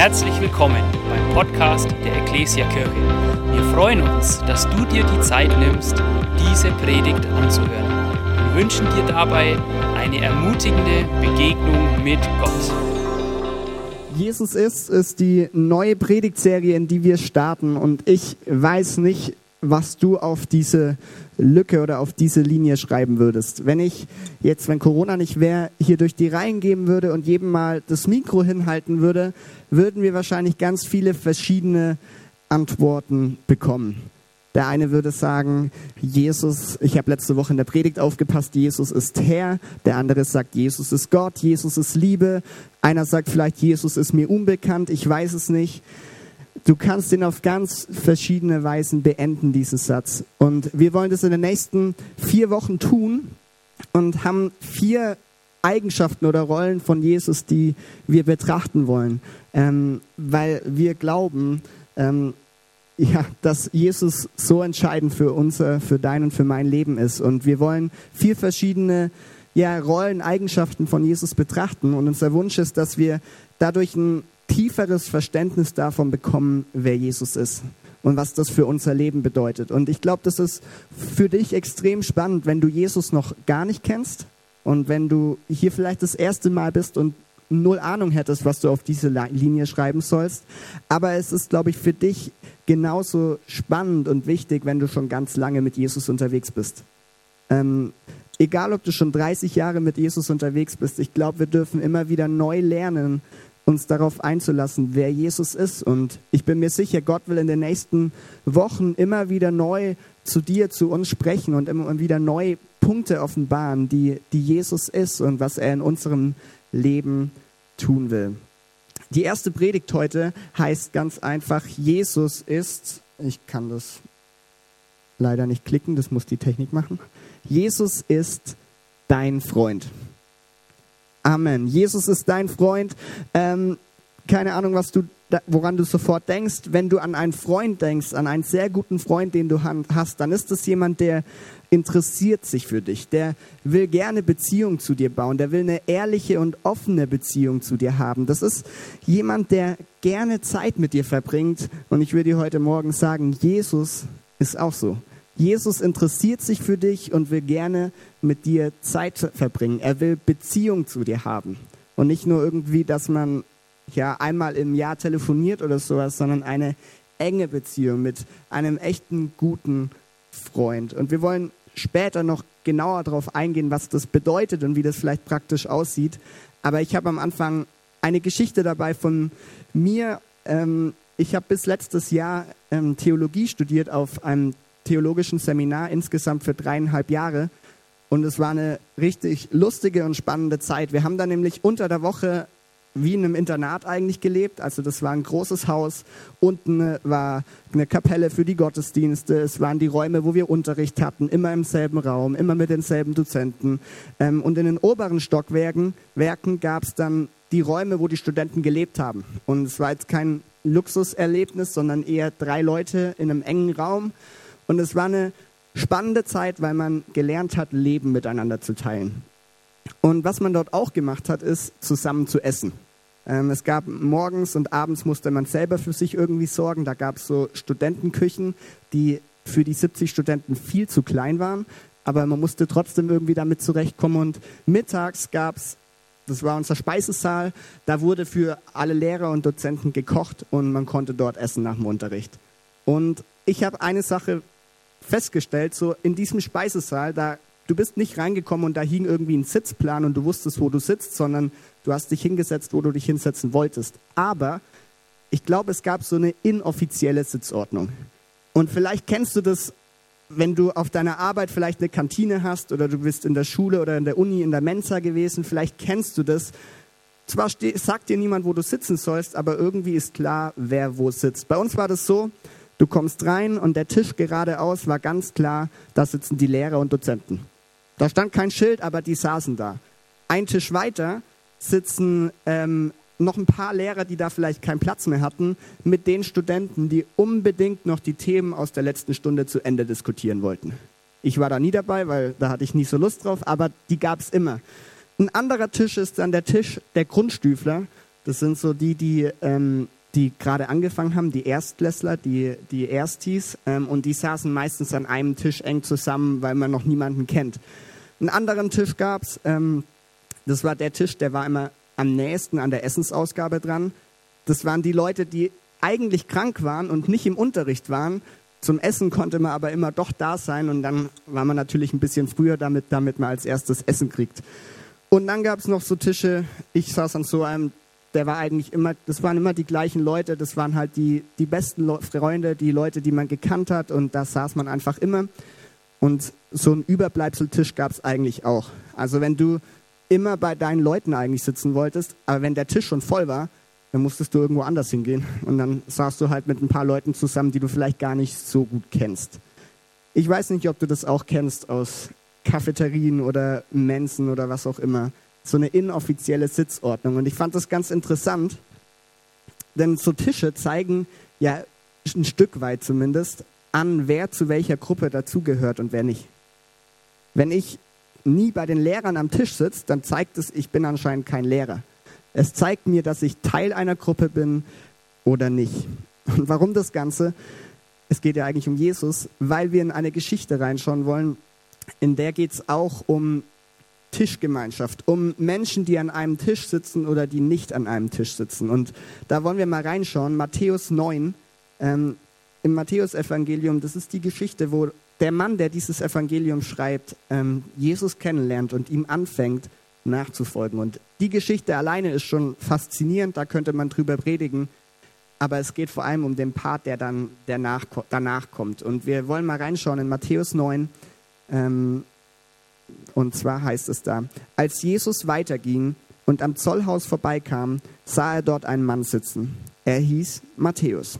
Herzlich willkommen beim Podcast der Ecclesia Kirche. Wir freuen uns, dass du dir die Zeit nimmst, diese Predigt anzuhören. Wir wünschen dir dabei eine ermutigende Begegnung mit Gott. Jesus ist, ist die neue Predigtserie, in die wir starten. Und ich weiß nicht, was du auf diese Lücke oder auf diese Linie schreiben würdest. Wenn ich jetzt, wenn Corona nicht wäre, hier durch die Reihen gehen würde und jedem mal das Mikro hinhalten würde, würden wir wahrscheinlich ganz viele verschiedene Antworten bekommen. Der eine würde sagen, Jesus, ich habe letzte Woche in der Predigt aufgepasst, Jesus ist Herr. Der andere sagt, Jesus ist Gott, Jesus ist Liebe. Einer sagt vielleicht, Jesus ist mir unbekannt, ich weiß es nicht. Du kannst den auf ganz verschiedene Weisen beenden, diesen Satz. Und wir wollen das in den nächsten vier Wochen tun und haben vier Eigenschaften oder Rollen von Jesus, die wir betrachten wollen, ähm, weil wir glauben, ähm, ja, dass Jesus so entscheidend für unser, für dein und für mein Leben ist. Und wir wollen vier verschiedene ja, Rollen, Eigenschaften von Jesus betrachten. Und unser Wunsch ist, dass wir dadurch ein tieferes Verständnis davon bekommen, wer Jesus ist und was das für unser Leben bedeutet. Und ich glaube, das ist für dich extrem spannend, wenn du Jesus noch gar nicht kennst und wenn du hier vielleicht das erste Mal bist und null Ahnung hättest, was du auf diese Linie schreiben sollst. Aber es ist, glaube ich, für dich genauso spannend und wichtig, wenn du schon ganz lange mit Jesus unterwegs bist. Ähm, egal, ob du schon 30 Jahre mit Jesus unterwegs bist, ich glaube, wir dürfen immer wieder neu lernen, uns darauf einzulassen, wer Jesus ist. Und ich bin mir sicher, Gott will in den nächsten Wochen immer wieder neu zu dir, zu uns sprechen und immer wieder neue Punkte offenbaren, die, die Jesus ist und was er in unserem Leben tun will. Die erste Predigt heute heißt ganz einfach, Jesus ist, ich kann das leider nicht klicken, das muss die Technik machen. Jesus ist dein Freund. Amen. Jesus ist dein Freund. Ähm, keine Ahnung, was du, woran du sofort denkst. Wenn du an einen Freund denkst, an einen sehr guten Freund, den du hast, dann ist das jemand, der interessiert sich für dich. Der will gerne Beziehung zu dir bauen. Der will eine ehrliche und offene Beziehung zu dir haben. Das ist jemand, der gerne Zeit mit dir verbringt. Und ich würde dir heute Morgen sagen, Jesus ist auch so. Jesus interessiert sich für dich und will gerne mit dir Zeit verbringen. Er will Beziehung zu dir haben. Und nicht nur irgendwie, dass man ja einmal im Jahr telefoniert oder sowas, sondern eine enge Beziehung mit einem echten guten Freund. Und wir wollen später noch genauer darauf eingehen, was das bedeutet und wie das vielleicht praktisch aussieht. Aber ich habe am Anfang eine Geschichte dabei von mir. Ähm, ich habe bis letztes Jahr ähm, Theologie studiert auf einem theologischen Seminar insgesamt für dreieinhalb Jahre. Und es war eine richtig lustige und spannende Zeit. Wir haben da nämlich unter der Woche wie in einem Internat eigentlich gelebt. Also das war ein großes Haus. Unten war eine Kapelle für die Gottesdienste. Es waren die Räume, wo wir Unterricht hatten, immer im selben Raum, immer mit denselben Dozenten. Ähm, und in den oberen Stockwerken gab es dann die Räume, wo die Studenten gelebt haben. Und es war jetzt kein Luxuserlebnis, sondern eher drei Leute in einem engen Raum und es war eine spannende Zeit, weil man gelernt hat, Leben miteinander zu teilen. Und was man dort auch gemacht hat, ist zusammen zu essen. Ähm, es gab morgens und abends musste man selber für sich irgendwie sorgen. Da gab es so Studentenküchen, die für die 70 Studenten viel zu klein waren, aber man musste trotzdem irgendwie damit zurechtkommen. Und mittags gab es, das war unser Speisesaal, da wurde für alle Lehrer und Dozenten gekocht und man konnte dort essen nach dem Unterricht. Und ich habe eine Sache festgestellt, so in diesem Speisesaal, da du bist nicht reingekommen und da hing irgendwie ein Sitzplan und du wusstest, wo du sitzt, sondern du hast dich hingesetzt, wo du dich hinsetzen wolltest. Aber ich glaube, es gab so eine inoffizielle Sitzordnung. Und vielleicht kennst du das, wenn du auf deiner Arbeit vielleicht eine Kantine hast oder du bist in der Schule oder in der Uni in der Mensa gewesen, vielleicht kennst du das. Zwar sagt dir niemand, wo du sitzen sollst, aber irgendwie ist klar, wer wo sitzt. Bei uns war das so, Du kommst rein und der Tisch geradeaus war ganz klar, da sitzen die Lehrer und Dozenten. Da stand kein Schild, aber die saßen da. Ein Tisch weiter sitzen ähm, noch ein paar Lehrer, die da vielleicht keinen Platz mehr hatten, mit den Studenten, die unbedingt noch die Themen aus der letzten Stunde zu Ende diskutieren wollten. Ich war da nie dabei, weil da hatte ich nie so Lust drauf, aber die gab es immer. Ein anderer Tisch ist dann der Tisch der Grundstüfler Das sind so die, die, ähm, die gerade angefangen haben, die Erstklässler, die, die Erstis. Ähm, und die saßen meistens an einem Tisch eng zusammen, weil man noch niemanden kennt. Einen anderen Tisch gab es. Ähm, das war der Tisch, der war immer am nächsten an der Essensausgabe dran. Das waren die Leute, die eigentlich krank waren und nicht im Unterricht waren. Zum Essen konnte man aber immer doch da sein und dann war man natürlich ein bisschen früher damit, damit man als erstes Essen kriegt. Und dann gab es noch so Tische, ich saß an so einem, der war eigentlich immer, das waren immer die gleichen Leute, das waren halt die, die besten Le Freunde, die Leute, die man gekannt hat und da saß man einfach immer. Und so ein Überbleibseltisch gab es eigentlich auch. Also wenn du immer bei deinen Leuten eigentlich sitzen wolltest, aber wenn der Tisch schon voll war, dann musstest du irgendwo anders hingehen. Und dann saßt du halt mit ein paar Leuten zusammen, die du vielleicht gar nicht so gut kennst. Ich weiß nicht, ob du das auch kennst aus Cafeterien oder Mensen oder was auch immer. So eine inoffizielle Sitzordnung. Und ich fand das ganz interessant, denn so Tische zeigen ja ein Stück weit zumindest an, wer zu welcher Gruppe dazugehört und wer nicht. Wenn ich nie bei den Lehrern am Tisch sitze, dann zeigt es, ich bin anscheinend kein Lehrer. Es zeigt mir, dass ich Teil einer Gruppe bin oder nicht. Und warum das Ganze? Es geht ja eigentlich um Jesus, weil wir in eine Geschichte reinschauen wollen. In der geht es auch um Tischgemeinschaft, um Menschen, die an einem Tisch sitzen oder die nicht an einem Tisch sitzen. Und da wollen wir mal reinschauen. Matthäus 9, ähm, im Matthäusevangelium, das ist die Geschichte, wo der Mann, der dieses Evangelium schreibt, ähm, Jesus kennenlernt und ihm anfängt, nachzufolgen. Und die Geschichte alleine ist schon faszinierend, da könnte man drüber predigen. Aber es geht vor allem um den Part, der dann danach, danach kommt. Und wir wollen mal reinschauen in Matthäus 9. Ähm, und zwar heißt es da, als Jesus weiterging und am Zollhaus vorbeikam, sah er dort einen Mann sitzen. Er hieß Matthäus.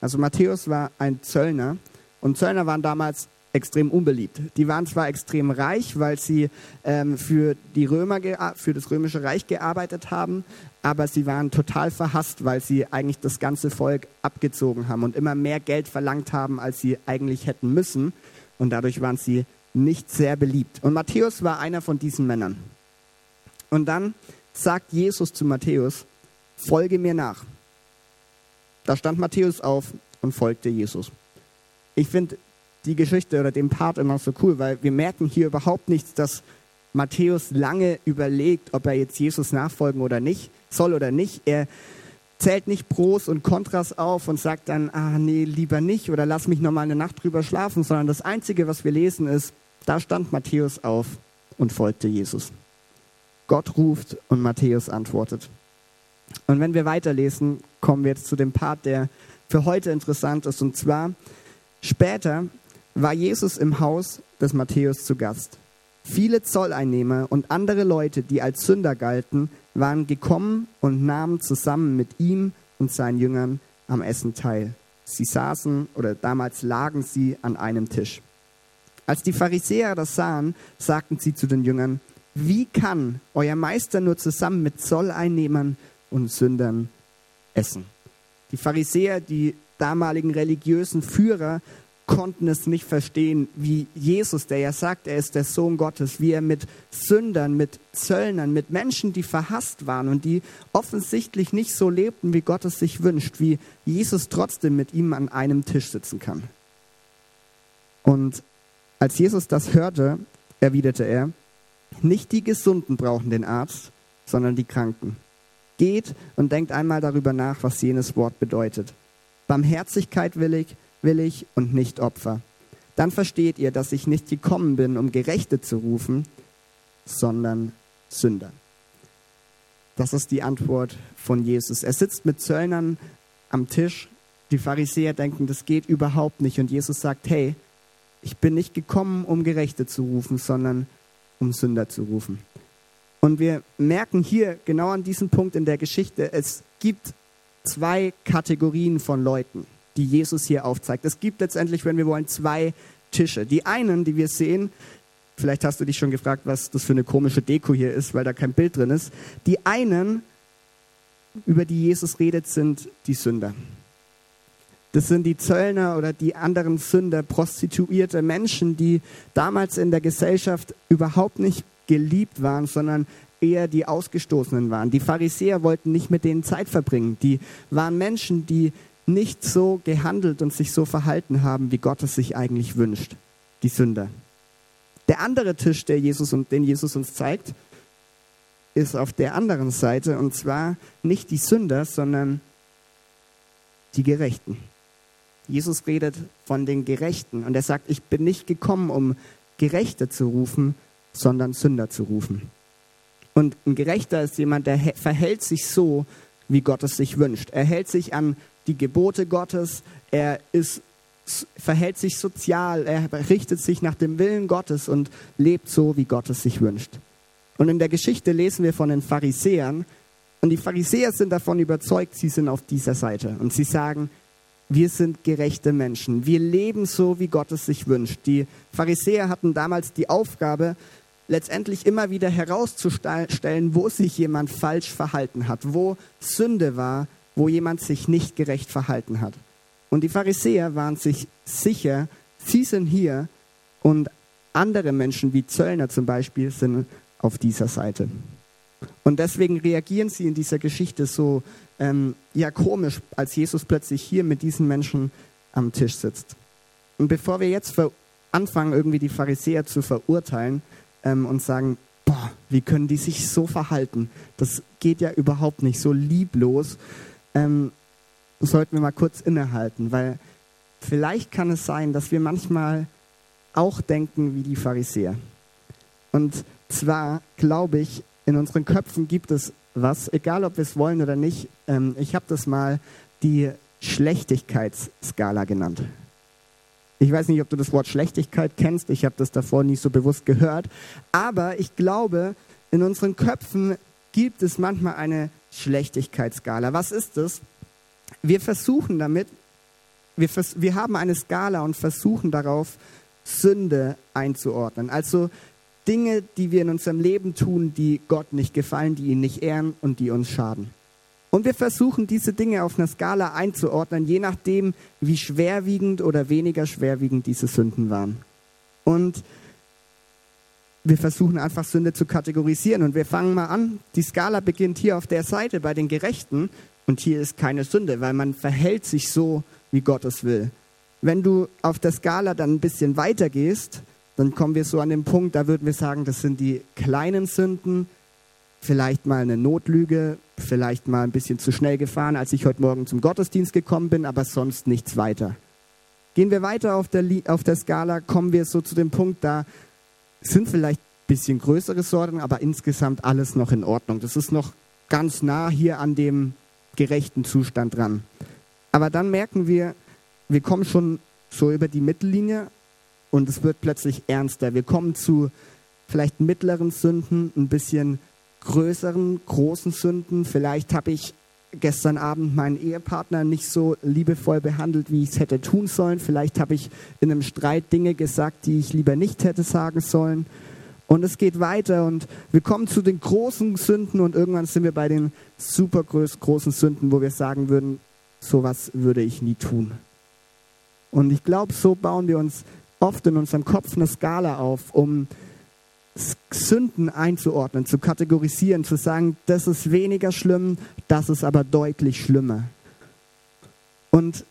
Also Matthäus war ein Zöllner und Zöllner waren damals extrem unbeliebt. Die waren zwar extrem reich, weil sie ähm, für, die Römer, für das römische Reich gearbeitet haben, aber sie waren total verhasst, weil sie eigentlich das ganze Volk abgezogen haben und immer mehr Geld verlangt haben, als sie eigentlich hätten müssen. Und dadurch waren sie nicht sehr beliebt. Und Matthäus war einer von diesen Männern. Und dann sagt Jesus zu Matthäus, folge mir nach. Da stand Matthäus auf und folgte Jesus. Ich finde die Geschichte oder den Part immer so cool, weil wir merken hier überhaupt nichts, dass Matthäus lange überlegt, ob er jetzt Jesus nachfolgen oder nicht, soll oder nicht. Er zählt nicht Pros und Kontras auf und sagt dann, ah nee, lieber nicht oder lass mich noch mal eine Nacht drüber schlafen, sondern das Einzige, was wir lesen, ist, da stand Matthäus auf und folgte Jesus. Gott ruft und Matthäus antwortet. Und wenn wir weiterlesen, kommen wir jetzt zu dem Part, der für heute interessant ist. Und zwar, später war Jesus im Haus des Matthäus zu Gast. Viele Zolleinnehmer und andere Leute, die als Sünder galten, waren gekommen und nahmen zusammen mit ihm und seinen Jüngern am Essen teil. Sie saßen oder damals lagen sie an einem Tisch. Als die Pharisäer das sahen, sagten sie zu den Jüngern, wie kann euer Meister nur zusammen mit Zolleinnehmern und Sündern essen? Die Pharisäer, die damaligen religiösen Führer, konnten es nicht verstehen, wie Jesus, der ja sagt, er ist der Sohn Gottes, wie er mit Sündern, mit Zöllnern, mit Menschen, die verhasst waren und die offensichtlich nicht so lebten, wie Gott es sich wünscht, wie Jesus trotzdem mit ihm an einem Tisch sitzen kann. Und als Jesus das hörte, erwiderte er, nicht die Gesunden brauchen den Arzt, sondern die Kranken. Geht und denkt einmal darüber nach, was jenes Wort bedeutet. Barmherzigkeit will ich, will ich und nicht Opfer. Dann versteht ihr, dass ich nicht gekommen bin, um Gerechte zu rufen, sondern Sünder. Das ist die Antwort von Jesus. Er sitzt mit Zöllnern am Tisch. Die Pharisäer denken, das geht überhaupt nicht. Und Jesus sagt, hey, ich bin nicht gekommen, um Gerechte zu rufen, sondern um Sünder zu rufen. Und wir merken hier genau an diesem Punkt in der Geschichte, es gibt zwei Kategorien von Leuten die Jesus hier aufzeigt. Es gibt letztendlich, wenn wir wollen, zwei Tische. Die einen, die wir sehen, vielleicht hast du dich schon gefragt, was das für eine komische Deko hier ist, weil da kein Bild drin ist. Die einen, über die Jesus redet, sind die Sünder. Das sind die Zöllner oder die anderen Sünder, prostituierte Menschen, die damals in der Gesellschaft überhaupt nicht geliebt waren, sondern eher die Ausgestoßenen waren. Die Pharisäer wollten nicht mit denen Zeit verbringen. Die waren Menschen, die nicht so gehandelt und sich so verhalten haben, wie Gott es sich eigentlich wünscht. Die Sünder. Der andere Tisch, der Jesus und den Jesus uns zeigt, ist auf der anderen Seite und zwar nicht die Sünder, sondern die Gerechten. Jesus redet von den Gerechten und er sagt, ich bin nicht gekommen, um Gerechte zu rufen, sondern Sünder zu rufen. Und ein Gerechter ist jemand, der verhält sich so, wie Gott es sich wünscht. Er hält sich an die Gebote Gottes, er ist, verhält sich sozial, er richtet sich nach dem Willen Gottes und lebt so, wie Gott es sich wünscht. Und in der Geschichte lesen wir von den Pharisäern, und die Pharisäer sind davon überzeugt, sie sind auf dieser Seite. Und sie sagen, wir sind gerechte Menschen. Wir leben so, wie Gott es sich wünscht. Die Pharisäer hatten damals die Aufgabe, letztendlich immer wieder herauszustellen, wo sich jemand falsch verhalten hat, wo Sünde war, wo jemand sich nicht gerecht verhalten hat. Und die Pharisäer waren sich sicher, sie sind hier und andere Menschen wie Zöllner zum Beispiel sind auf dieser Seite. Und deswegen reagieren sie in dieser Geschichte so ähm, ja komisch, als Jesus plötzlich hier mit diesen Menschen am Tisch sitzt. Und bevor wir jetzt anfangen, irgendwie die Pharisäer zu verurteilen ähm, und sagen, boah, wie können die sich so verhalten? Das geht ja überhaupt nicht so lieblos. Ähm, sollten wir mal kurz innehalten, weil vielleicht kann es sein, dass wir manchmal auch denken wie die Pharisäer. Und zwar glaube ich, in unseren Köpfen gibt es was, egal ob wir es wollen oder nicht. Ähm, ich habe das mal die Schlechtigkeitsskala genannt. Ich weiß nicht, ob du das Wort Schlechtigkeit kennst. Ich habe das davor nie so bewusst gehört. Aber ich glaube, in unseren Köpfen gibt es manchmal eine Schlechtigkeitsskala. Was ist das? Wir versuchen damit, wir, vers wir haben eine Skala und versuchen darauf, Sünde einzuordnen. Also Dinge, die wir in unserem Leben tun, die Gott nicht gefallen, die ihn nicht ehren und die uns schaden. Und wir versuchen diese Dinge auf einer Skala einzuordnen, je nachdem, wie schwerwiegend oder weniger schwerwiegend diese Sünden waren. Und wir versuchen einfach Sünde zu kategorisieren. Und wir fangen mal an. Die Skala beginnt hier auf der Seite bei den Gerechten. Und hier ist keine Sünde, weil man verhält sich so, wie Gott es will. Wenn du auf der Skala dann ein bisschen weiter gehst, dann kommen wir so an den Punkt, da würden wir sagen, das sind die kleinen Sünden, vielleicht mal eine Notlüge, vielleicht mal ein bisschen zu schnell gefahren, als ich heute Morgen zum Gottesdienst gekommen bin, aber sonst nichts weiter. Gehen wir weiter auf der, auf der Skala, kommen wir so zu dem Punkt, da sind vielleicht ein bisschen größere Sorgen, aber insgesamt alles noch in Ordnung. Das ist noch ganz nah hier an dem gerechten Zustand dran. Aber dann merken wir, wir kommen schon so über die Mittellinie und es wird plötzlich ernster. Wir kommen zu vielleicht mittleren Sünden, ein bisschen größeren, großen Sünden. Vielleicht habe ich gestern Abend meinen Ehepartner nicht so liebevoll behandelt, wie ich es hätte tun sollen. Vielleicht habe ich in einem Streit Dinge gesagt, die ich lieber nicht hätte sagen sollen. Und es geht weiter und wir kommen zu den großen Sünden und irgendwann sind wir bei den super großen Sünden, wo wir sagen würden, sowas würde ich nie tun. Und ich glaube, so bauen wir uns oft in unserem Kopf eine Skala auf, um Sünden einzuordnen, zu kategorisieren, zu sagen, das ist weniger schlimm, das ist aber deutlich schlimmer. Und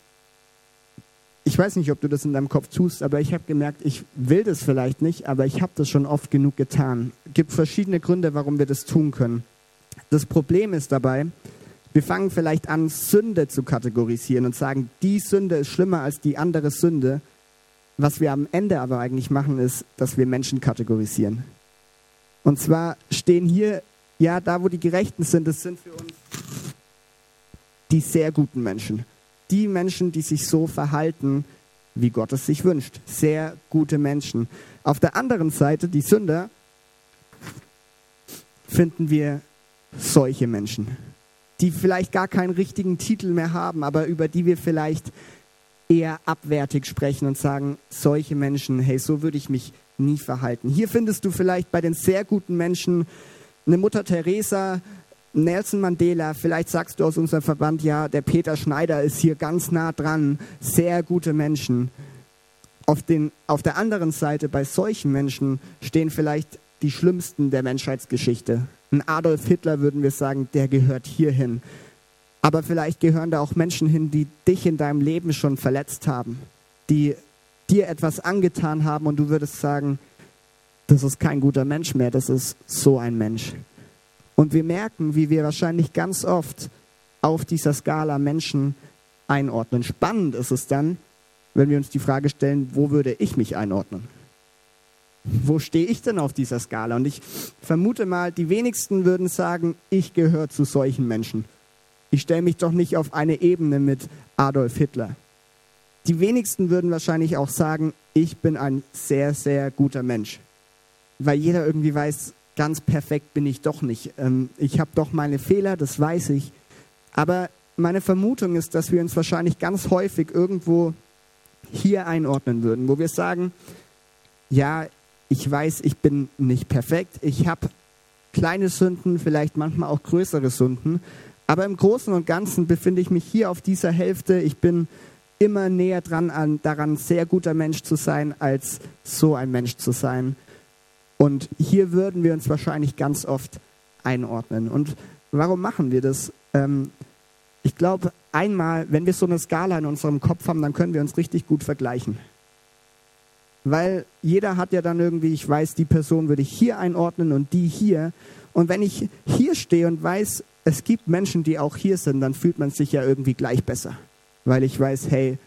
ich weiß nicht, ob du das in deinem Kopf tust, aber ich habe gemerkt, ich will das vielleicht nicht, aber ich habe das schon oft genug getan. Es gibt verschiedene Gründe, warum wir das tun können. Das Problem ist dabei, wir fangen vielleicht an, Sünde zu kategorisieren und sagen, die Sünde ist schlimmer als die andere Sünde. Was wir am Ende aber eigentlich machen, ist, dass wir Menschen kategorisieren. Und zwar stehen hier, ja, da wo die Gerechten sind, das sind für uns die sehr guten Menschen. Die Menschen, die sich so verhalten, wie Gott es sich wünscht. Sehr gute Menschen. Auf der anderen Seite, die Sünder, finden wir solche Menschen, die vielleicht gar keinen richtigen Titel mehr haben, aber über die wir vielleicht eher abwertig sprechen und sagen, solche Menschen, hey, so würde ich mich nie verhalten. Hier findest du vielleicht bei den sehr guten Menschen eine Mutter Teresa, Nelson Mandela, vielleicht sagst du aus unserem Verband, ja, der Peter Schneider ist hier ganz nah dran, sehr gute Menschen. Auf, den, auf der anderen Seite, bei solchen Menschen, stehen vielleicht die schlimmsten der Menschheitsgeschichte. Ein Adolf Hitler würden wir sagen, der gehört hierhin. Aber vielleicht gehören da auch Menschen hin, die dich in deinem Leben schon verletzt haben, die dir etwas angetan haben und du würdest sagen, das ist kein guter Mensch mehr, das ist so ein Mensch. Und wir merken, wie wir wahrscheinlich ganz oft auf dieser Skala Menschen einordnen. Spannend ist es dann, wenn wir uns die Frage stellen, wo würde ich mich einordnen? Wo stehe ich denn auf dieser Skala? Und ich vermute mal, die wenigsten würden sagen, ich gehöre zu solchen Menschen. Ich stelle mich doch nicht auf eine Ebene mit Adolf Hitler. Die wenigsten würden wahrscheinlich auch sagen, ich bin ein sehr, sehr guter Mensch. Weil jeder irgendwie weiß, ganz perfekt bin ich doch nicht. Ähm, ich habe doch meine Fehler, das weiß ich. Aber meine Vermutung ist, dass wir uns wahrscheinlich ganz häufig irgendwo hier einordnen würden, wo wir sagen, ja, ich weiß, ich bin nicht perfekt, ich habe kleine Sünden, vielleicht manchmal auch größere Sünden, aber im Großen und Ganzen befinde ich mich hier auf dieser Hälfte. Ich bin immer näher dran an, daran, sehr guter Mensch zu sein, als so ein Mensch zu sein. Und hier würden wir uns wahrscheinlich ganz oft einordnen. Und warum machen wir das? Ähm, ich glaube, einmal, wenn wir so eine Skala in unserem Kopf haben, dann können wir uns richtig gut vergleichen. Weil jeder hat ja dann irgendwie, ich weiß, die Person würde ich hier einordnen und die hier. Und wenn ich hier stehe und weiß, es gibt Menschen, die auch hier sind, dann fühlt man sich ja irgendwie gleich besser. Weil ich weiß, hey,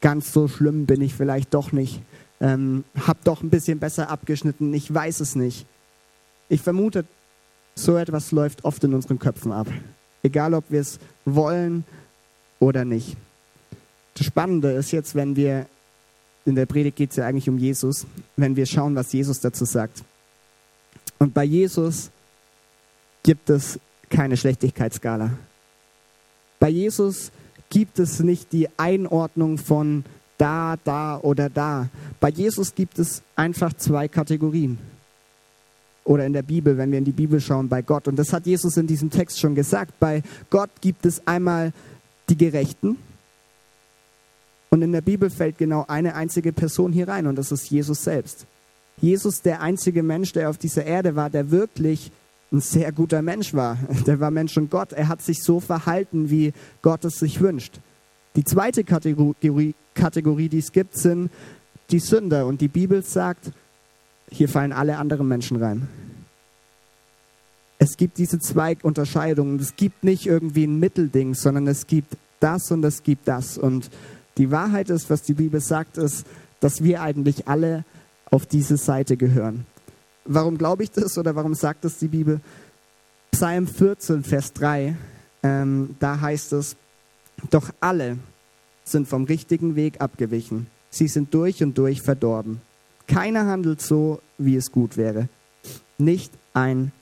ganz so schlimm bin ich vielleicht doch nicht. Ähm, hab doch ein bisschen besser abgeschnitten, ich weiß es nicht. Ich vermute, so etwas läuft oft in unseren Köpfen ab. Egal, ob wir es wollen oder nicht. Das Spannende ist jetzt, wenn wir, in der Predigt geht es ja eigentlich um Jesus, wenn wir schauen, was Jesus dazu sagt. Und bei Jesus gibt es keine Schlechtigkeitsskala. Bei Jesus gibt es nicht die Einordnung von da, da oder da. Bei Jesus gibt es einfach zwei Kategorien oder in der Bibel, wenn wir in die Bibel schauen, bei Gott. Und das hat Jesus in diesem Text schon gesagt. Bei Gott gibt es einmal die Gerechten. Und in der Bibel fällt genau eine einzige Person hier rein und das ist Jesus selbst. Jesus, der einzige Mensch, der auf dieser Erde war, der wirklich ein sehr guter Mensch war. Der war Mensch und Gott. Er hat sich so verhalten, wie Gott es sich wünscht. Die zweite Kategorie, Kategorie die es gibt, sind die Sünder. Und die Bibel sagt, hier fallen alle anderen Menschen rein. Es gibt diese zwei Unterscheidungen. Es gibt nicht irgendwie ein Mittelding, sondern es gibt das und es gibt das. Und die Wahrheit ist, was die Bibel sagt, ist, dass wir eigentlich alle auf diese Seite gehören. Warum glaube ich das oder warum sagt das die Bibel? Psalm 14, Vers 3, ähm, da heißt es, doch alle sind vom richtigen Weg abgewichen. Sie sind durch und durch verdorben. Keiner handelt so, wie es gut wäre. Nicht ein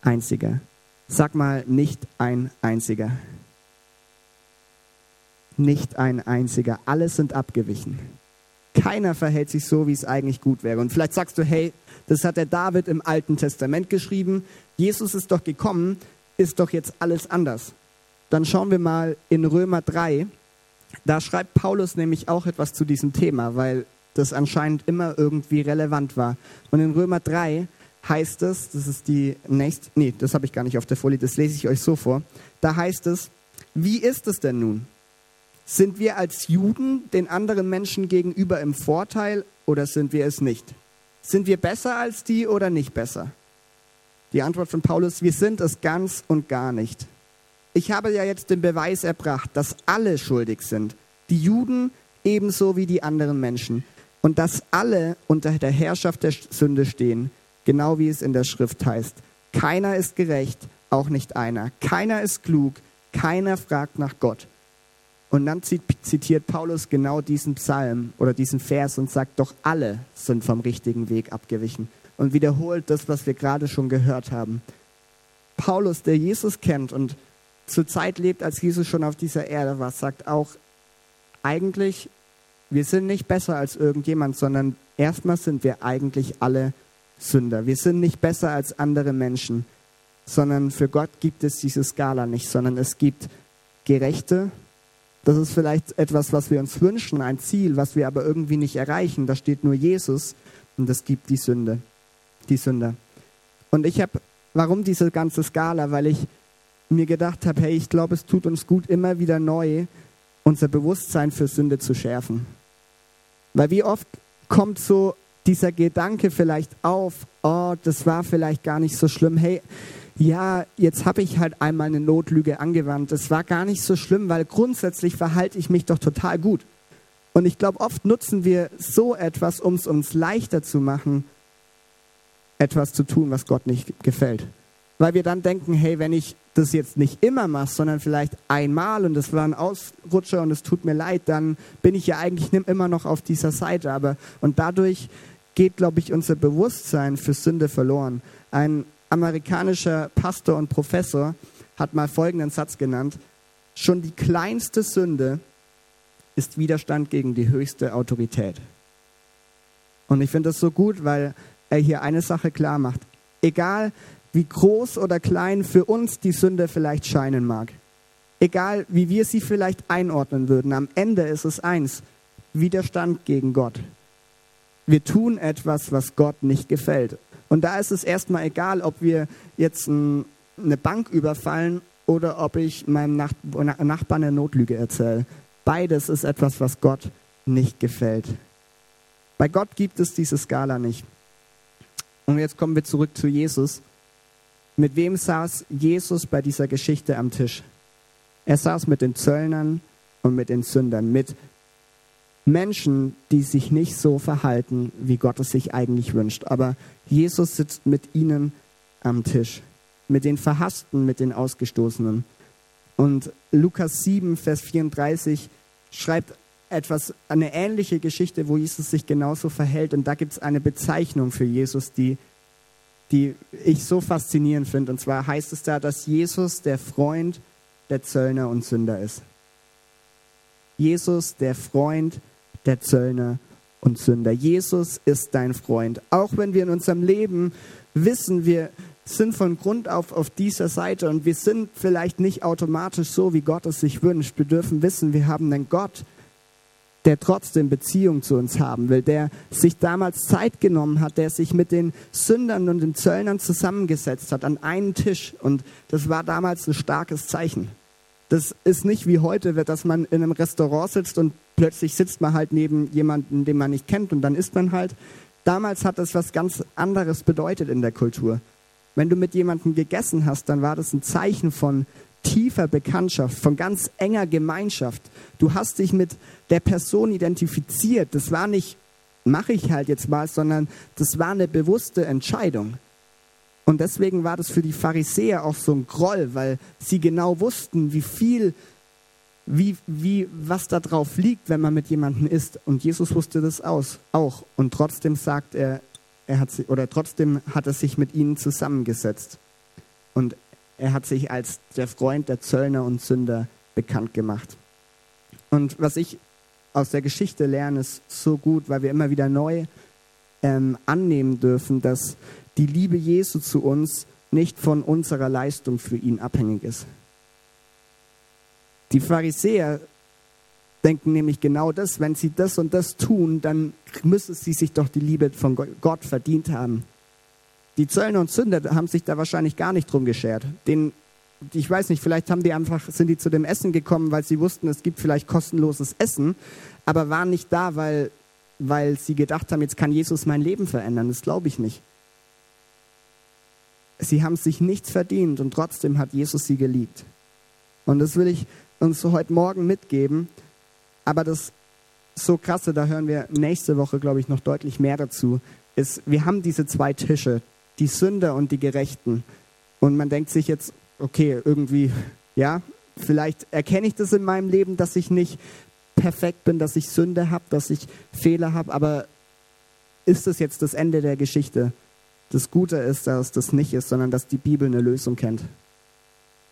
einziger. Sag mal, nicht ein einziger. Nicht ein einziger. Alle sind abgewichen. Keiner verhält sich so, wie es eigentlich gut wäre. Und vielleicht sagst du, hey, das hat der David im Alten Testament geschrieben. Jesus ist doch gekommen, ist doch jetzt alles anders. Dann schauen wir mal in Römer 3. Da schreibt Paulus nämlich auch etwas zu diesem Thema, weil das anscheinend immer irgendwie relevant war. Und in Römer 3 heißt es, das ist die nächste, nee, das habe ich gar nicht auf der Folie, das lese ich euch so vor. Da heißt es, wie ist es denn nun? Sind wir als Juden den anderen Menschen gegenüber im Vorteil oder sind wir es nicht? Sind wir besser als die oder nicht besser? Die Antwort von Paulus, wir sind es ganz und gar nicht. Ich habe ja jetzt den Beweis erbracht, dass alle schuldig sind. Die Juden ebenso wie die anderen Menschen und dass alle unter der Herrschaft der Sünde stehen, genau wie es in der Schrift heißt. Keiner ist gerecht, auch nicht einer. Keiner ist klug, keiner fragt nach Gott. Und dann zitiert Paulus genau diesen Psalm oder diesen Vers und sagt, doch alle sind vom richtigen Weg abgewichen. Und wiederholt das, was wir gerade schon gehört haben. Paulus, der Jesus kennt und zur Zeit lebt, als Jesus schon auf dieser Erde war, sagt auch, eigentlich wir sind nicht besser als irgendjemand, sondern erstmal sind wir eigentlich alle Sünder. Wir sind nicht besser als andere Menschen, sondern für Gott gibt es diese Skala nicht, sondern es gibt Gerechte. Das ist vielleicht etwas, was wir uns wünschen, ein Ziel, was wir aber irgendwie nicht erreichen. Da steht nur Jesus und es gibt die Sünde, die Sünder. Und ich habe, warum diese ganze Skala? Weil ich mir gedacht habe, hey, ich glaube, es tut uns gut, immer wieder neu unser Bewusstsein für Sünde zu schärfen. Weil wie oft kommt so dieser Gedanke vielleicht auf, oh, das war vielleicht gar nicht so schlimm. Hey, ja, jetzt habe ich halt einmal eine Notlüge angewandt. Das war gar nicht so schlimm, weil grundsätzlich verhalte ich mich doch total gut. Und ich glaube, oft nutzen wir so etwas, um es uns leichter zu machen, etwas zu tun, was Gott nicht gefällt. Weil wir dann denken, hey, wenn ich das jetzt nicht immer mache, sondern vielleicht einmal und das war ein Ausrutscher und es tut mir leid, dann bin ich ja eigentlich immer noch auf dieser Seite. Aber und dadurch geht, glaube ich, unser Bewusstsein für Sünde verloren. Ein amerikanischer Pastor und Professor hat mal folgenden Satz genannt: Schon die kleinste Sünde ist Widerstand gegen die höchste Autorität. Und ich finde das so gut, weil er hier eine Sache klar macht. Egal wie groß oder klein für uns die Sünde vielleicht scheinen mag, egal wie wir sie vielleicht einordnen würden, am Ende ist es eins, Widerstand gegen Gott. Wir tun etwas, was Gott nicht gefällt. Und da ist es erstmal egal, ob wir jetzt eine Bank überfallen oder ob ich meinem Nachbarn eine Notlüge erzähle. Beides ist etwas, was Gott nicht gefällt. Bei Gott gibt es diese Skala nicht. Und jetzt kommen wir zurück zu Jesus. Mit wem saß Jesus bei dieser Geschichte am Tisch? Er saß mit den Zöllnern und mit den Sündern, mit Menschen, die sich nicht so verhalten, wie Gott es sich eigentlich wünscht. Aber Jesus sitzt mit ihnen am Tisch, mit den Verhassten, mit den Ausgestoßenen. Und Lukas 7, Vers 34 schreibt etwas, eine ähnliche Geschichte, wo Jesus sich genauso verhält. Und da gibt es eine Bezeichnung für Jesus, die, die ich so faszinierend finde. Und zwar heißt es da, dass Jesus der Freund der Zöllner und Sünder ist. Jesus der Freund der Zöllner und Sünder. Jesus ist dein Freund. Auch wenn wir in unserem Leben wissen, wir sind von Grund auf auf dieser Seite und wir sind vielleicht nicht automatisch so, wie Gott es sich wünscht. Wir dürfen wissen, wir haben einen Gott, der trotzdem Beziehung zu uns haben will, der sich damals Zeit genommen hat, der sich mit den Sündern und den Zöllnern zusammengesetzt hat an einen Tisch. Und das war damals ein starkes Zeichen. Das ist nicht wie heute, dass man in einem Restaurant sitzt und plötzlich sitzt man halt neben jemandem, den man nicht kennt und dann isst man halt. Damals hat das was ganz anderes bedeutet in der Kultur. Wenn du mit jemandem gegessen hast, dann war das ein Zeichen von tiefer Bekanntschaft, von ganz enger Gemeinschaft. Du hast dich mit der Person identifiziert. Das war nicht, mache ich halt jetzt mal, sondern das war eine bewusste Entscheidung. Und deswegen war das für die Pharisäer auch so ein Groll, weil sie genau wussten, wie viel wie, wie, was da drauf liegt, wenn man mit jemandem isst. Und Jesus wusste das aus, auch. Und trotzdem sagt er, er hat sich, oder trotzdem hat er sich mit ihnen zusammengesetzt. Und er hat sich als der Freund der Zöllner und Sünder bekannt gemacht. Und was ich aus der Geschichte lerne, ist so gut, weil wir immer wieder neu ähm, annehmen dürfen, dass die Liebe Jesu zu uns nicht von unserer Leistung für ihn abhängig ist. Die Pharisäer denken nämlich genau das, wenn sie das und das tun, dann müssen sie sich doch die Liebe von Gott verdient haben. Die Zöllner und Sünder haben sich da wahrscheinlich gar nicht drum geschert. Den, ich weiß nicht, vielleicht haben die einfach, sind die zu dem Essen gekommen, weil sie wussten, es gibt vielleicht kostenloses Essen, aber waren nicht da, weil, weil sie gedacht haben, jetzt kann Jesus mein Leben verändern. Das glaube ich nicht. Sie haben sich nichts verdient und trotzdem hat Jesus sie geliebt. Und das will ich uns so heute Morgen mitgeben. Aber das so krasse, da hören wir nächste Woche, glaube ich, noch deutlich mehr dazu, ist, wir haben diese zwei Tische, die Sünder und die Gerechten. Und man denkt sich jetzt, okay, irgendwie, ja, vielleicht erkenne ich das in meinem Leben, dass ich nicht perfekt bin, dass ich Sünde habe, dass ich Fehler habe, aber ist das jetzt das Ende der Geschichte? Das Gute ist, dass das nicht ist, sondern dass die Bibel eine Lösung kennt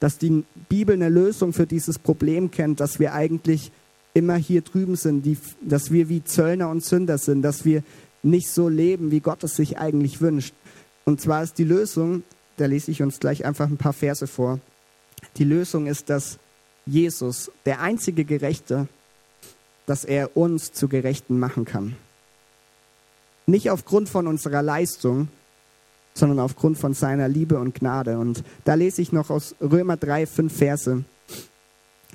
dass die Bibel eine Lösung für dieses Problem kennt, dass wir eigentlich immer hier drüben sind, die, dass wir wie Zöllner und Sünder sind, dass wir nicht so leben, wie Gott es sich eigentlich wünscht. Und zwar ist die Lösung, da lese ich uns gleich einfach ein paar Verse vor, die Lösung ist, dass Jesus, der einzige Gerechte, dass er uns zu Gerechten machen kann. Nicht aufgrund von unserer Leistung, sondern aufgrund von seiner Liebe und Gnade. Und da lese ich noch aus Römer 3, 5 Verse.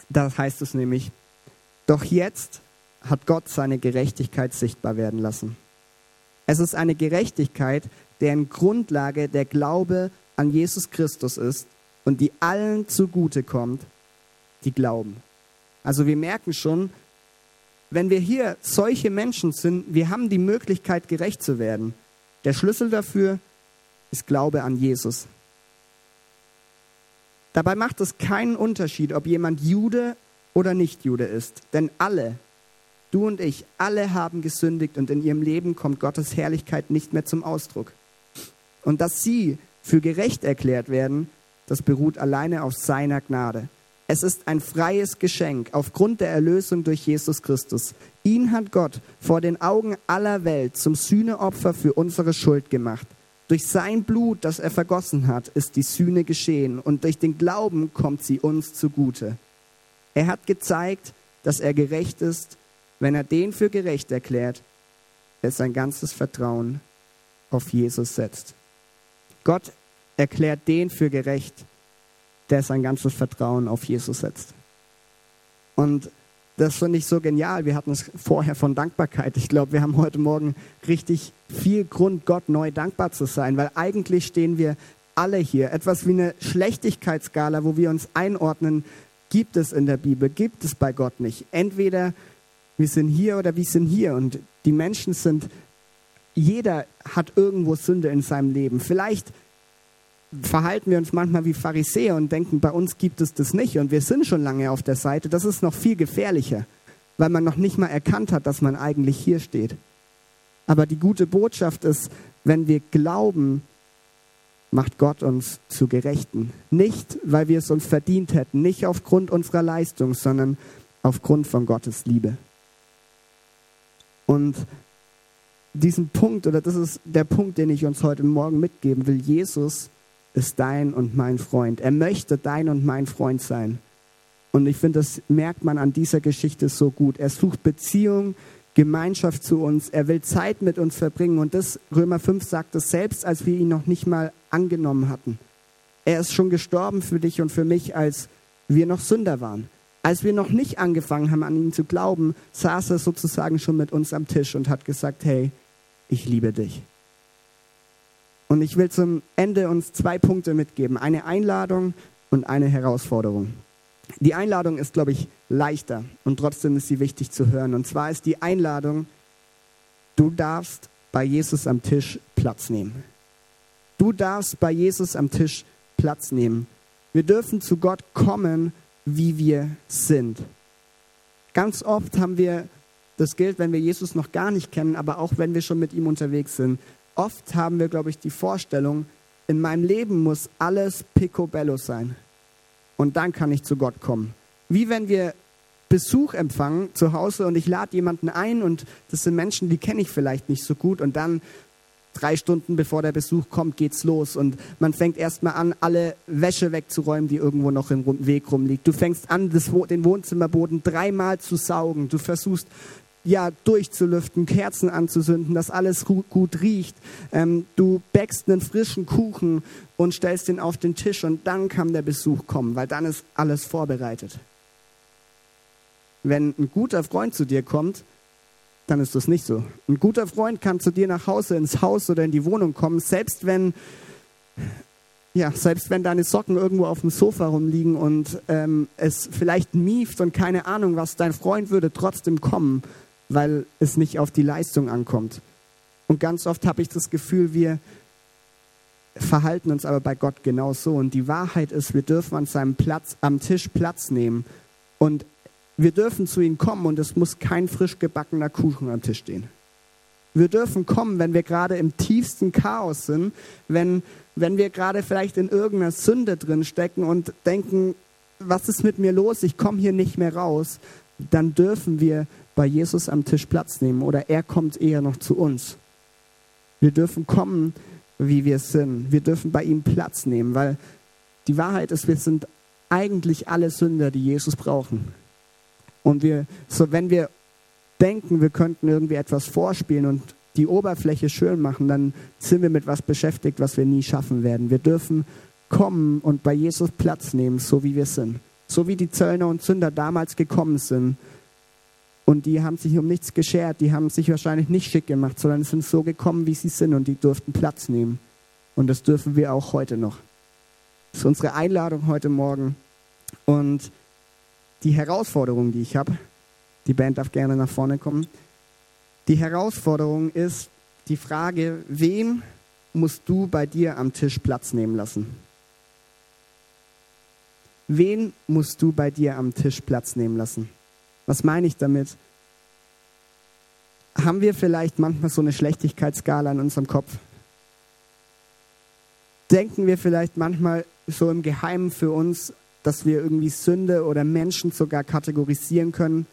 Da heißt es nämlich, doch jetzt hat Gott seine Gerechtigkeit sichtbar werden lassen. Es ist eine Gerechtigkeit, deren Grundlage der Glaube an Jesus Christus ist und die allen zugute kommt, die glauben. Also wir merken schon, wenn wir hier solche Menschen sind, wir haben die Möglichkeit, gerecht zu werden. Der Schlüssel dafür ist Glaube an Jesus. Dabei macht es keinen Unterschied, ob jemand Jude oder nicht Jude ist, denn alle, du und ich, alle haben gesündigt und in ihrem Leben kommt Gottes Herrlichkeit nicht mehr zum Ausdruck. Und dass sie für gerecht erklärt werden, das beruht alleine auf seiner Gnade. Es ist ein freies Geschenk aufgrund der Erlösung durch Jesus Christus. Ihn hat Gott vor den Augen aller Welt zum Sühneopfer für unsere Schuld gemacht. Durch sein Blut, das er vergossen hat, ist die Sühne geschehen und durch den Glauben kommt sie uns zugute. Er hat gezeigt, dass er gerecht ist, wenn er den für gerecht erklärt, der sein ganzes Vertrauen auf Jesus setzt. Gott erklärt den für gerecht, der sein ganzes Vertrauen auf Jesus setzt. Und das finde ich so genial. Wir hatten es vorher von Dankbarkeit. Ich glaube, wir haben heute Morgen richtig viel Grund, Gott neu dankbar zu sein, weil eigentlich stehen wir alle hier. Etwas wie eine Schlechtigkeitsskala, wo wir uns einordnen, gibt es in der Bibel, gibt es bei Gott nicht. Entweder wir sind hier oder wir sind hier. Und die Menschen sind, jeder hat irgendwo Sünde in seinem Leben. Vielleicht verhalten wir uns manchmal wie Pharisäer und denken, bei uns gibt es das nicht und wir sind schon lange auf der Seite. Das ist noch viel gefährlicher, weil man noch nicht mal erkannt hat, dass man eigentlich hier steht. Aber die gute Botschaft ist, wenn wir glauben, macht Gott uns zu Gerechten. Nicht, weil wir es uns verdient hätten, nicht aufgrund unserer Leistung, sondern aufgrund von Gottes Liebe. Und diesen Punkt, oder das ist der Punkt, den ich uns heute Morgen mitgeben will, Jesus ist dein und mein Freund. Er möchte dein und mein Freund sein. Und ich finde, das merkt man an dieser Geschichte so gut. Er sucht Beziehung, Gemeinschaft zu uns. Er will Zeit mit uns verbringen. Und das, Römer 5 sagt es selbst, als wir ihn noch nicht mal angenommen hatten. Er ist schon gestorben für dich und für mich, als wir noch Sünder waren. Als wir noch nicht angefangen haben, an ihn zu glauben, saß er sozusagen schon mit uns am Tisch und hat gesagt, hey, ich liebe dich. Und ich will zum Ende uns zwei Punkte mitgeben. Eine Einladung und eine Herausforderung. Die Einladung ist, glaube ich, leichter und trotzdem ist sie wichtig zu hören. Und zwar ist die Einladung, du darfst bei Jesus am Tisch Platz nehmen. Du darfst bei Jesus am Tisch Platz nehmen. Wir dürfen zu Gott kommen, wie wir sind. Ganz oft haben wir, das gilt, wenn wir Jesus noch gar nicht kennen, aber auch wenn wir schon mit ihm unterwegs sind, oft haben wir, glaube ich, die Vorstellung, in meinem Leben muss alles picobello sein. Und dann kann ich zu Gott kommen. Wie wenn wir Besuch empfangen zu Hause und ich lade jemanden ein und das sind Menschen, die kenne ich vielleicht nicht so gut und dann drei Stunden bevor der Besuch kommt, geht's los und man fängt erstmal an, alle Wäsche wegzuräumen, die irgendwo noch im Weg rumliegt. Du fängst an, das, den Wohnzimmerboden dreimal zu saugen. Du versuchst ja, durchzulüften, Kerzen anzusünden, dass alles gut, gut riecht. Ähm, du bäckst einen frischen Kuchen und stellst den auf den Tisch und dann kann der Besuch kommen, weil dann ist alles vorbereitet. Wenn ein guter Freund zu dir kommt, dann ist das nicht so. Ein guter Freund kann zu dir nach Hause ins Haus oder in die Wohnung kommen, selbst wenn ja, selbst wenn deine Socken irgendwo auf dem Sofa rumliegen und ähm, es vielleicht mieft und keine Ahnung was, dein Freund würde trotzdem kommen weil es nicht auf die Leistung ankommt. Und ganz oft habe ich das Gefühl, wir verhalten uns aber bei Gott genau so. Und die Wahrheit ist, wir dürfen an seinem Platz, am Tisch Platz nehmen. Und wir dürfen zu ihm kommen und es muss kein frisch gebackener Kuchen am Tisch stehen. Wir dürfen kommen, wenn wir gerade im tiefsten Chaos sind, wenn, wenn wir gerade vielleicht in irgendeiner Sünde drin stecken und denken, was ist mit mir los? Ich komme hier nicht mehr raus. Dann dürfen wir bei Jesus am Tisch Platz nehmen oder er kommt eher noch zu uns. Wir dürfen kommen, wie wir sind. Wir dürfen bei ihm Platz nehmen, weil die Wahrheit ist, wir sind eigentlich alle Sünder, die Jesus brauchen. Und wir, so wenn wir denken, wir könnten irgendwie etwas vorspielen und die Oberfläche schön machen, dann sind wir mit was beschäftigt, was wir nie schaffen werden. Wir dürfen kommen und bei Jesus Platz nehmen, so wie wir sind. So wie die Zöllner und Sünder damals gekommen sind. Und die haben sich um nichts geschert, die haben sich wahrscheinlich nicht schick gemacht, sondern sind so gekommen, wie sie sind und die durften Platz nehmen. Und das dürfen wir auch heute noch. Das ist unsere Einladung heute Morgen. Und die Herausforderung, die ich habe, die Band darf gerne nach vorne kommen. Die Herausforderung ist die Frage, wem musst du bei dir am Tisch Platz nehmen lassen? Wen musst du bei dir am Tisch Platz nehmen lassen? Was meine ich damit? Haben wir vielleicht manchmal so eine Schlechtigkeitsskala in unserem Kopf? Denken wir vielleicht manchmal so im Geheimen für uns, dass wir irgendwie Sünde oder Menschen sogar kategorisieren können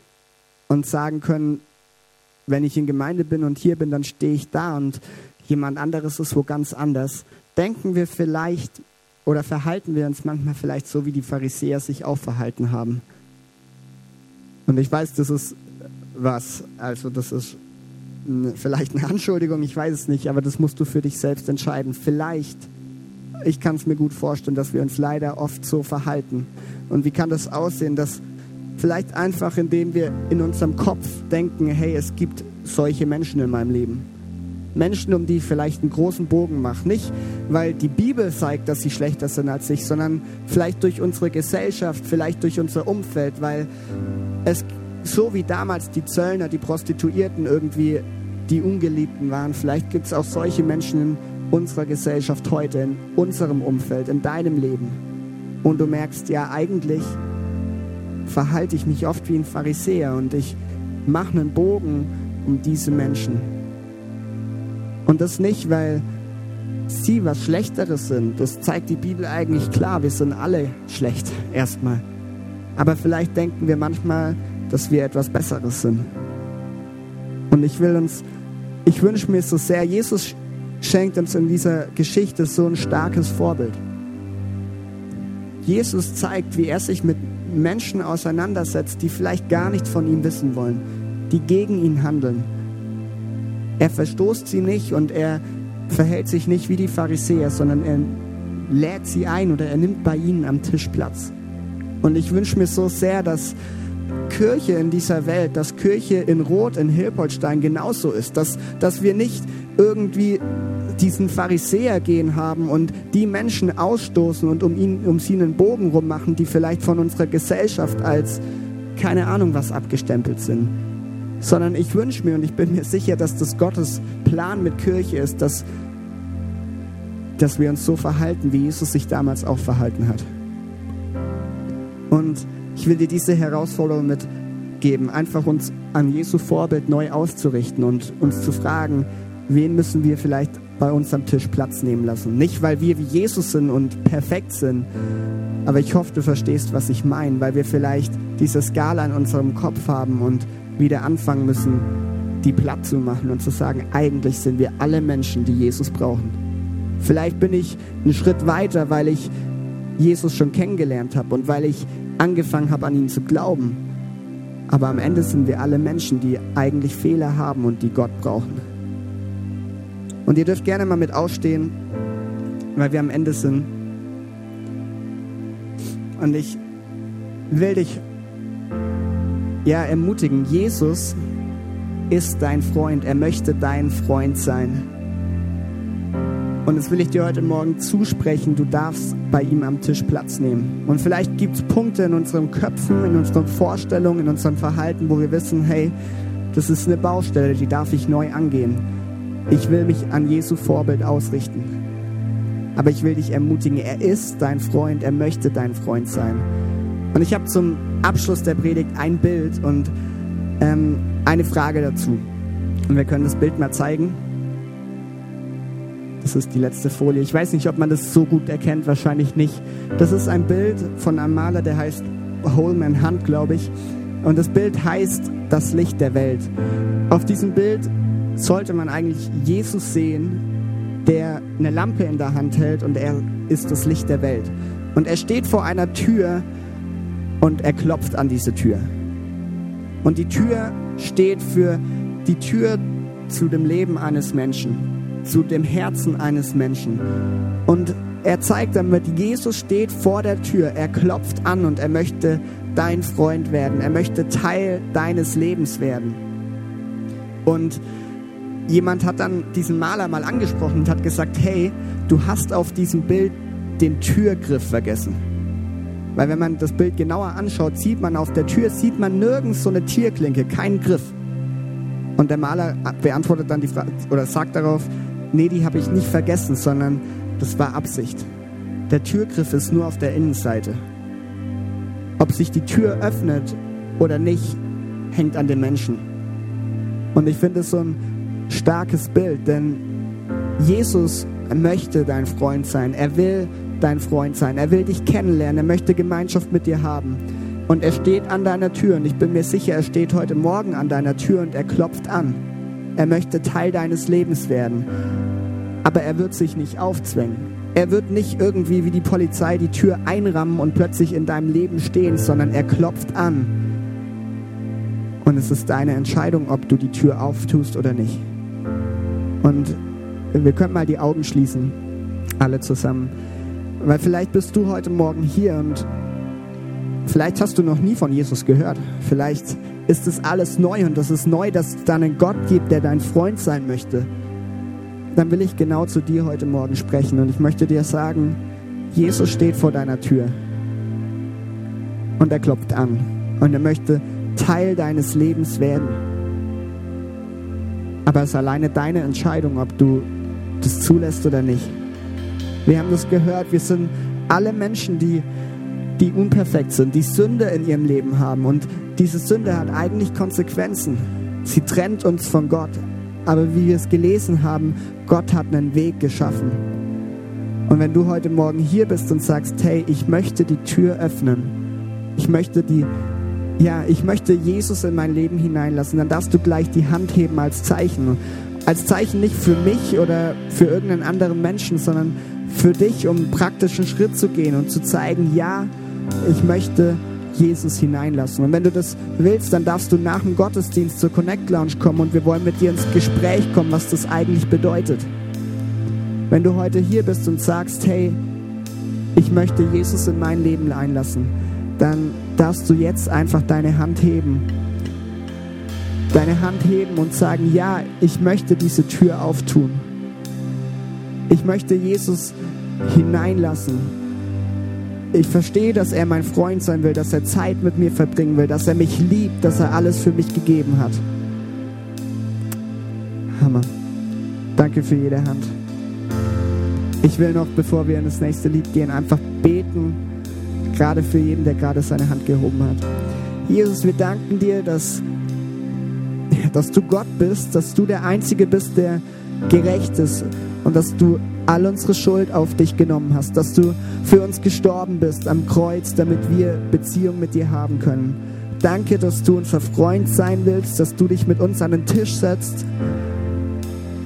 und sagen können, wenn ich in Gemeinde bin und hier bin, dann stehe ich da und jemand anderes ist wo ganz anders. Denken wir vielleicht oder verhalten wir uns manchmal vielleicht so, wie die Pharisäer sich auch verhalten haben. Und ich weiß, das ist was, also das ist vielleicht eine Anschuldigung, ich weiß es nicht, aber das musst du für dich selbst entscheiden. Vielleicht, ich kann es mir gut vorstellen, dass wir uns leider oft so verhalten. Und wie kann das aussehen, dass vielleicht einfach, indem wir in unserem Kopf denken, hey, es gibt solche Menschen in meinem Leben. Menschen, um die ich vielleicht einen großen Bogen mache. Nicht, weil die Bibel zeigt, dass sie schlechter sind als ich, sondern vielleicht durch unsere Gesellschaft, vielleicht durch unser Umfeld, weil es so wie damals die Zöllner, die Prostituierten irgendwie die Ungeliebten waren, vielleicht gibt es auch solche Menschen in unserer Gesellschaft heute, in unserem Umfeld, in deinem Leben. Und du merkst, ja, eigentlich verhalte ich mich oft wie ein Pharisäer und ich mache einen Bogen um diese Menschen. Und das nicht, weil sie was Schlechteres sind. Das zeigt die Bibel eigentlich klar. Wir sind alle schlecht erstmal. Aber vielleicht denken wir manchmal, dass wir etwas Besseres sind. Und ich will uns, ich wünsche mir so sehr, Jesus schenkt uns in dieser Geschichte so ein starkes Vorbild. Jesus zeigt, wie er sich mit Menschen auseinandersetzt, die vielleicht gar nichts von ihm wissen wollen, die gegen ihn handeln er verstoßt sie nicht und er verhält sich nicht wie die Pharisäer, sondern er lädt sie ein oder er nimmt bei ihnen am Tisch Platz. Und ich wünsche mir so sehr, dass Kirche in dieser Welt, dass Kirche in Rot, in Hilpoltstein genauso ist, dass, dass wir nicht irgendwie diesen Pharisäer gehen haben und die Menschen ausstoßen und um, ihn, um sie einen Bogen rummachen, die vielleicht von unserer Gesellschaft als keine Ahnung was abgestempelt sind sondern ich wünsche mir und ich bin mir sicher, dass das Gottes Plan mit Kirche ist, dass, dass wir uns so verhalten, wie Jesus sich damals auch verhalten hat. Und ich will dir diese Herausforderung mitgeben, einfach uns an Jesu Vorbild neu auszurichten und uns zu fragen, wen müssen wir vielleicht bei uns am Tisch Platz nehmen lassen. Nicht, weil wir wie Jesus sind und perfekt sind, aber ich hoffe, du verstehst, was ich meine, weil wir vielleicht diese Skala in unserem Kopf haben und wieder anfangen müssen, die platt zu machen und zu sagen, eigentlich sind wir alle Menschen, die Jesus brauchen. Vielleicht bin ich einen Schritt weiter, weil ich Jesus schon kennengelernt habe und weil ich angefangen habe, an ihn zu glauben. Aber am Ende sind wir alle Menschen, die eigentlich Fehler haben und die Gott brauchen. Und ihr dürft gerne mal mit ausstehen, weil wir am Ende sind. Und ich will dich ja, ermutigen. Jesus ist dein Freund. Er möchte dein Freund sein. Und das will ich dir heute Morgen zusprechen. Du darfst bei ihm am Tisch Platz nehmen. Und vielleicht gibt es Punkte in unseren Köpfen, in unseren Vorstellungen, in unserem Verhalten, wo wir wissen, hey, das ist eine Baustelle, die darf ich neu angehen. Ich will mich an Jesu Vorbild ausrichten. Aber ich will dich ermutigen, er ist dein Freund, er möchte dein Freund sein. Und ich habe zum Abschluss der Predigt ein Bild und ähm, eine Frage dazu. Und wir können das Bild mal zeigen. Das ist die letzte Folie. Ich weiß nicht, ob man das so gut erkennt, wahrscheinlich nicht. Das ist ein Bild von einem Maler, der heißt Holman Hunt, glaube ich. Und das Bild heißt das Licht der Welt. Auf diesem Bild sollte man eigentlich Jesus sehen, der eine Lampe in der Hand hält und er ist das Licht der Welt. Und er steht vor einer Tür, und er klopft an diese Tür. Und die Tür steht für die Tür zu dem Leben eines Menschen, zu dem Herzen eines Menschen. Und er zeigt damit, Jesus steht vor der Tür, er klopft an und er möchte dein Freund werden, er möchte Teil deines Lebens werden. Und jemand hat dann diesen Maler mal angesprochen und hat gesagt, hey, du hast auf diesem Bild den Türgriff vergessen. Weil wenn man das Bild genauer anschaut, sieht man auf der Tür, sieht man nirgends so eine Tierklinke, keinen Griff. Und der Maler beantwortet dann die Frage oder sagt darauf, nee, die habe ich nicht vergessen, sondern das war Absicht. Der Türgriff ist nur auf der Innenseite. Ob sich die Tür öffnet oder nicht, hängt an den Menschen. Und ich finde es so ein starkes Bild, denn Jesus möchte dein Freund sein. Er will dein Freund sein. Er will dich kennenlernen. Er möchte Gemeinschaft mit dir haben. Und er steht an deiner Tür. Und ich bin mir sicher, er steht heute Morgen an deiner Tür und er klopft an. Er möchte Teil deines Lebens werden. Aber er wird sich nicht aufzwängen. Er wird nicht irgendwie wie die Polizei die Tür einrammen und plötzlich in deinem Leben stehen, sondern er klopft an. Und es ist deine Entscheidung, ob du die Tür auftust oder nicht. Und wir können mal die Augen schließen, alle zusammen. Weil vielleicht bist du heute Morgen hier und vielleicht hast du noch nie von Jesus gehört. Vielleicht ist es alles neu und es ist neu, dass es da einen Gott gibt, der dein Freund sein möchte. Dann will ich genau zu dir heute Morgen sprechen und ich möchte dir sagen, Jesus steht vor deiner Tür und er klopft an und er möchte Teil deines Lebens werden. Aber es ist alleine deine Entscheidung, ob du das zulässt oder nicht. Wir haben das gehört, wir sind alle Menschen, die, die unperfekt sind, die Sünde in ihrem Leben haben. Und diese Sünde hat eigentlich Konsequenzen. Sie trennt uns von Gott. Aber wie wir es gelesen haben, Gott hat einen Weg geschaffen. Und wenn du heute Morgen hier bist und sagst, hey, ich möchte die Tür öffnen, ich möchte die, ja, ich möchte Jesus in mein Leben hineinlassen, dann darfst du gleich die Hand heben als Zeichen. Als Zeichen nicht für mich oder für irgendeinen anderen Menschen, sondern für dich, um einen praktischen Schritt zu gehen und zu zeigen, ja, ich möchte Jesus hineinlassen. Und wenn du das willst, dann darfst du nach dem Gottesdienst zur Connect Lounge kommen und wir wollen mit dir ins Gespräch kommen, was das eigentlich bedeutet. Wenn du heute hier bist und sagst, hey, ich möchte Jesus in mein Leben einlassen, dann darfst du jetzt einfach deine Hand heben. Deine Hand heben und sagen, ja, ich möchte diese Tür auftun. Ich möchte Jesus hineinlassen. Ich verstehe, dass er mein Freund sein will, dass er Zeit mit mir verbringen will, dass er mich liebt, dass er alles für mich gegeben hat. Hammer. Danke für jede Hand. Ich will noch, bevor wir in das nächste Lied gehen, einfach beten, gerade für jeden, der gerade seine Hand gehoben hat. Jesus, wir danken dir, dass, dass du Gott bist, dass du der Einzige bist, der gerecht ist und dass du all unsere Schuld auf dich genommen hast, dass du für uns gestorben bist am Kreuz, damit wir Beziehung mit dir haben können. Danke, dass du unser Freund sein willst, dass du dich mit uns an den Tisch setzt,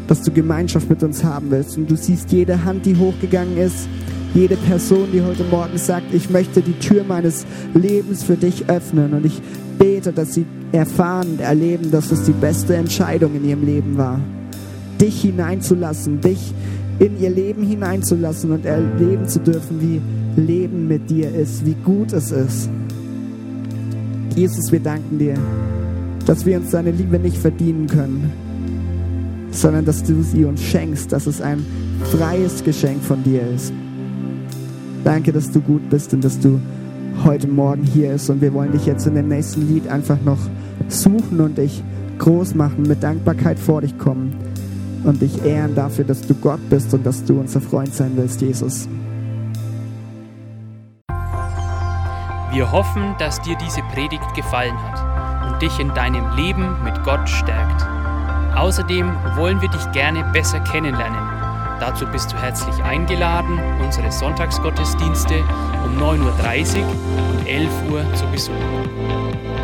dass du Gemeinschaft mit uns haben willst. Und du siehst jede Hand, die hochgegangen ist, jede Person, die heute Morgen sagt, ich möchte die Tür meines Lebens für dich öffnen. Und ich bete, dass sie erfahren und erleben, dass es die beste Entscheidung in ihrem Leben war dich hineinzulassen, dich in ihr Leben hineinzulassen und erleben zu dürfen, wie Leben mit dir ist, wie gut es ist. Jesus, wir danken dir, dass wir uns deine Liebe nicht verdienen können, sondern dass du sie uns schenkst, dass es ein freies Geschenk von dir ist. Danke, dass du gut bist und dass du heute Morgen hier bist und wir wollen dich jetzt in dem nächsten Lied einfach noch suchen und dich groß machen, mit Dankbarkeit vor dich kommen und dich ehren dafür, dass du Gott bist und dass du unser Freund sein willst, Jesus. Wir hoffen, dass dir diese Predigt gefallen hat und dich in deinem Leben mit Gott stärkt. Außerdem wollen wir dich gerne besser kennenlernen. Dazu bist du herzlich eingeladen, unsere Sonntagsgottesdienste um 9.30 Uhr und 11 Uhr zu besuchen.